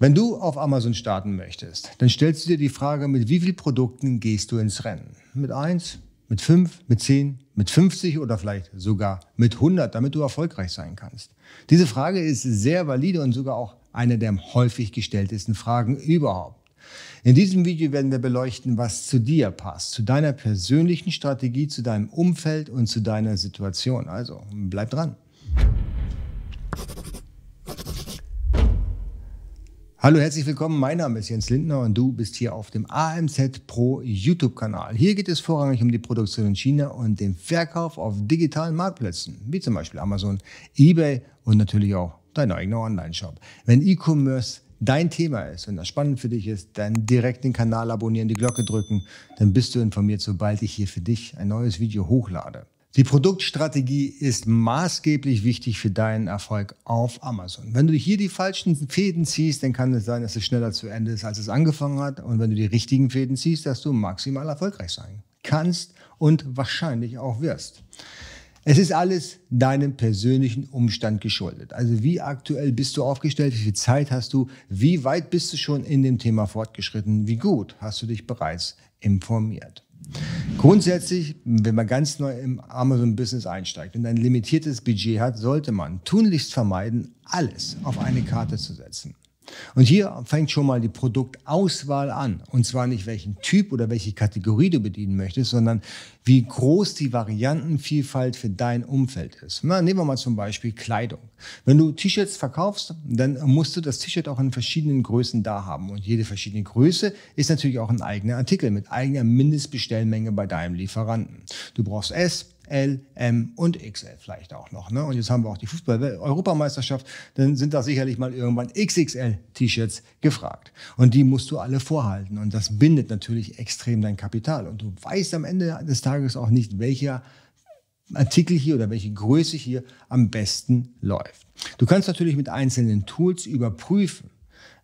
Wenn du auf Amazon starten möchtest, dann stellst du dir die Frage, mit wie vielen Produkten gehst du ins Rennen? Mit eins, mit fünf, mit zehn, mit 50 oder vielleicht sogar mit 100, damit du erfolgreich sein kannst? Diese Frage ist sehr valide und sogar auch eine der häufig gestelltesten Fragen überhaupt. In diesem Video werden wir beleuchten, was zu dir passt, zu deiner persönlichen Strategie, zu deinem Umfeld und zu deiner Situation. Also bleib dran. Hallo, herzlich willkommen. Mein Name ist Jens Lindner und du bist hier auf dem AMZ Pro YouTube-Kanal. Hier geht es vorrangig um die Produktion in China und den Verkauf auf digitalen Marktplätzen, wie zum Beispiel Amazon, eBay und natürlich auch dein eigener Online-Shop. Wenn E-Commerce dein Thema ist und das spannend für dich ist, dann direkt den Kanal abonnieren, die Glocke drücken, dann bist du informiert, sobald ich hier für dich ein neues Video hochlade. Die Produktstrategie ist maßgeblich wichtig für deinen Erfolg auf Amazon. Wenn du hier die falschen Fäden ziehst, dann kann es sein, dass es schneller zu Ende ist, als es angefangen hat. Und wenn du die richtigen Fäden ziehst, dass du maximal erfolgreich sein kannst und wahrscheinlich auch wirst. Es ist alles deinem persönlichen Umstand geschuldet. Also wie aktuell bist du aufgestellt, wie viel Zeit hast du, wie weit bist du schon in dem Thema fortgeschritten, wie gut hast du dich bereits informiert. Grundsätzlich, wenn man ganz neu im Amazon-Business einsteigt und ein limitiertes Budget hat, sollte man tunlichst vermeiden, alles auf eine Karte zu setzen. Und hier fängt schon mal die Produktauswahl an. Und zwar nicht welchen Typ oder welche Kategorie du bedienen möchtest, sondern wie groß die Variantenvielfalt für dein Umfeld ist. Na, nehmen wir mal zum Beispiel Kleidung. Wenn du T-Shirts verkaufst, dann musst du das T-Shirt auch in verschiedenen Größen da haben. Und jede verschiedene Größe ist natürlich auch ein eigener Artikel mit eigener Mindestbestellmenge bei deinem Lieferanten. Du brauchst S, L, M und XL vielleicht auch noch. Ne? Und jetzt haben wir auch die Fußball-Europameisterschaft, dann sind da sicherlich mal irgendwann XXL-T-Shirts gefragt. Und die musst du alle vorhalten. Und das bindet natürlich extrem dein Kapital. Und du weißt am Ende des Tages auch nicht, welcher Artikel hier oder welche Größe hier am besten läuft. Du kannst natürlich mit einzelnen Tools überprüfen,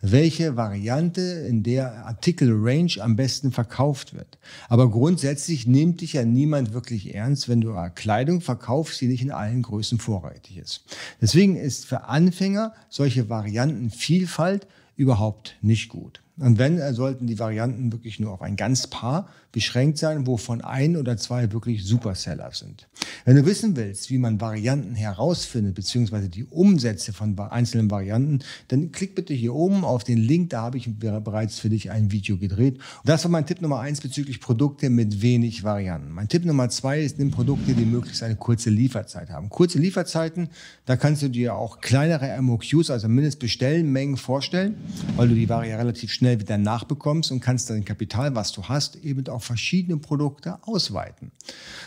welche Variante in der Artikelrange am besten verkauft wird. Aber grundsätzlich nimmt dich ja niemand wirklich ernst, wenn du Kleidung verkaufst, die nicht in allen Größen vorrätig ist. Deswegen ist für Anfänger solche Variantenvielfalt überhaupt nicht gut. Und wenn, sollten die Varianten wirklich nur auf ein ganz Paar beschränkt sein, wovon ein oder zwei wirklich Superseller sind. Wenn du wissen willst, wie man Varianten herausfindet, beziehungsweise die Umsätze von einzelnen Varianten, dann klick bitte hier oben auf den Link, da habe ich bereits für dich ein Video gedreht. das war mein Tipp Nummer eins bezüglich Produkte mit wenig Varianten. Mein Tipp Nummer zwei ist, nimm Produkte, die möglichst eine kurze Lieferzeit haben. Kurze Lieferzeiten, da kannst du dir auch kleinere MOQs, also Mindestbestellmengen vorstellen, weil du die Ware ja relativ schnell schnell wieder nachbekommst und kannst dein Kapital, was du hast, eben auf verschiedene Produkte ausweiten.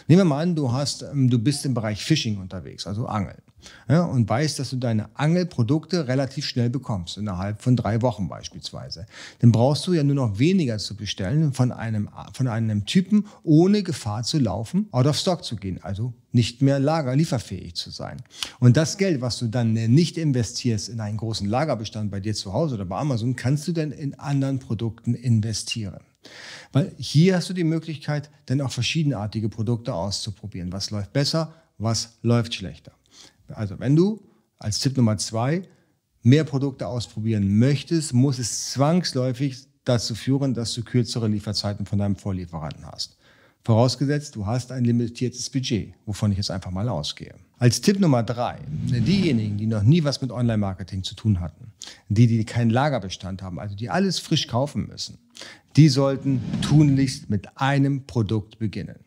Nehmen wir mal an, du hast, ähm, du bist im Bereich Fishing unterwegs, also Angeln. Ja, und weißt, dass du deine Angelprodukte relativ schnell bekommst, innerhalb von drei Wochen beispielsweise. Dann brauchst du ja nur noch weniger zu bestellen von einem, von einem Typen, ohne Gefahr zu laufen, out of stock zu gehen, also nicht mehr lagerlieferfähig zu sein. Und das Geld, was du dann nicht investierst in einen großen Lagerbestand bei dir zu Hause oder bei Amazon, kannst du dann in anderen Produkten investieren. Weil hier hast du die Möglichkeit, dann auch verschiedenartige Produkte auszuprobieren. Was läuft besser, was läuft schlechter. Also wenn du als Tipp Nummer zwei mehr Produkte ausprobieren möchtest, muss es zwangsläufig dazu führen, dass du kürzere Lieferzeiten von deinem Vorlieferanten hast. Vorausgesetzt, du hast ein limitiertes Budget, wovon ich jetzt einfach mal ausgehe. Als Tipp Nummer drei, diejenigen, die noch nie was mit Online-Marketing zu tun hatten, die, die keinen Lagerbestand haben, also die alles frisch kaufen müssen, die sollten tunlichst mit einem Produkt beginnen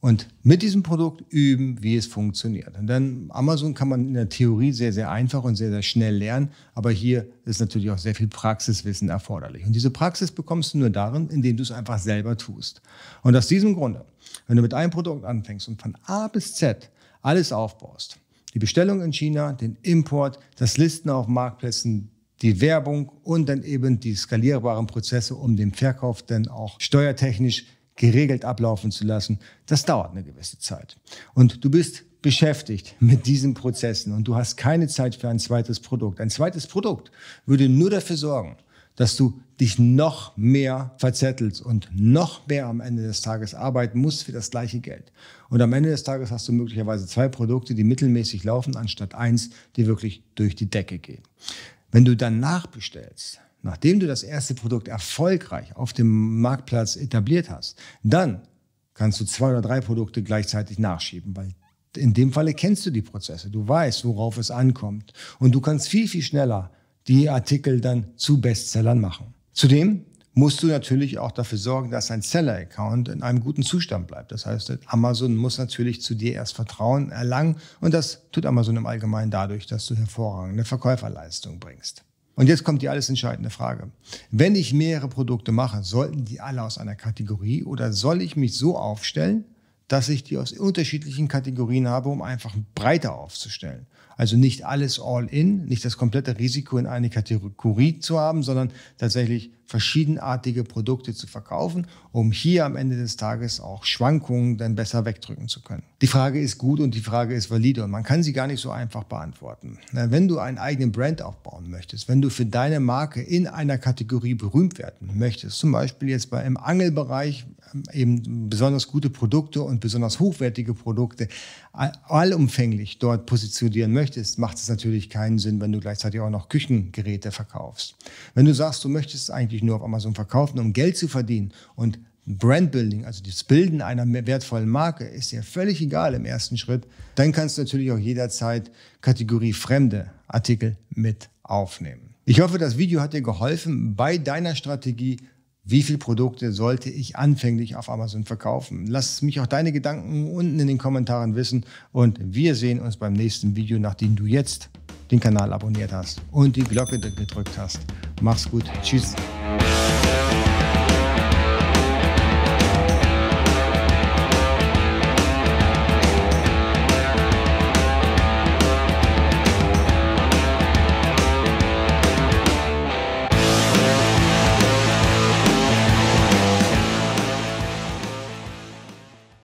und mit diesem Produkt üben, wie es funktioniert. Und dann Amazon kann man in der Theorie sehr, sehr einfach und sehr, sehr schnell lernen, aber hier ist natürlich auch sehr viel Praxiswissen erforderlich. Und diese Praxis bekommst du nur darin, indem du es einfach selber tust. Und aus diesem Grunde, wenn du mit einem Produkt anfängst und von A bis Z alles aufbaust, die Bestellung in China, den Import, das Listen auf Marktplätzen, die Werbung und dann eben die skalierbaren Prozesse, um den Verkauf dann auch steuertechnisch geregelt ablaufen zu lassen, das dauert eine gewisse Zeit. Und du bist beschäftigt mit diesen Prozessen und du hast keine Zeit für ein zweites Produkt. Ein zweites Produkt würde nur dafür sorgen, dass du dich noch mehr verzettelst und noch mehr am Ende des Tages arbeiten musst für das gleiche Geld. Und am Ende des Tages hast du möglicherweise zwei Produkte, die mittelmäßig laufen, anstatt eins, die wirklich durch die Decke gehen. Wenn du dann nachbestellst, nachdem du das erste Produkt erfolgreich auf dem Marktplatz etabliert hast, dann kannst du zwei oder drei Produkte gleichzeitig nachschieben, weil in dem Falle kennst du die Prozesse, du weißt, worauf es ankommt und du kannst viel, viel schneller die Artikel dann zu Bestsellern machen. Zudem musst du natürlich auch dafür sorgen, dass dein Seller-Account in einem guten Zustand bleibt. Das heißt, Amazon muss natürlich zu dir erst Vertrauen erlangen und das tut Amazon im Allgemeinen dadurch, dass du hervorragende Verkäuferleistung bringst. Und jetzt kommt die alles entscheidende Frage. Wenn ich mehrere Produkte mache, sollten die alle aus einer Kategorie oder soll ich mich so aufstellen, dass ich die aus unterschiedlichen Kategorien habe, um einfach breiter aufzustellen? Also nicht alles all in, nicht das komplette Risiko in eine Kategorie zu haben, sondern tatsächlich verschiedenartige Produkte zu verkaufen, um hier am Ende des Tages auch Schwankungen dann besser wegdrücken zu können. Die Frage ist gut und die Frage ist valide und man kann sie gar nicht so einfach beantworten. Wenn du einen eigenen Brand aufbauen möchtest, wenn du für deine Marke in einer Kategorie berühmt werden möchtest, zum Beispiel jetzt bei im Angelbereich ähm, eben besonders gute Produkte und besonders hochwertige Produkte allumfänglich dort positionieren möchtest, macht es natürlich keinen Sinn, wenn du gleichzeitig auch noch Küchengeräte verkaufst. Wenn du sagst, du möchtest eigentlich nur auf Amazon verkaufen, um Geld zu verdienen und Brandbuilding, also das Bilden einer wertvollen Marke, ist dir völlig egal im ersten Schritt, dann kannst du natürlich auch jederzeit Kategorie fremde Artikel mit aufnehmen. Ich hoffe, das Video hat dir geholfen bei deiner Strategie wie viele Produkte sollte ich anfänglich auf Amazon verkaufen? Lass mich auch deine Gedanken unten in den Kommentaren wissen und wir sehen uns beim nächsten Video, nachdem du jetzt den Kanal abonniert hast und die Glocke gedrückt hast. Mach's gut. Tschüss. Bye.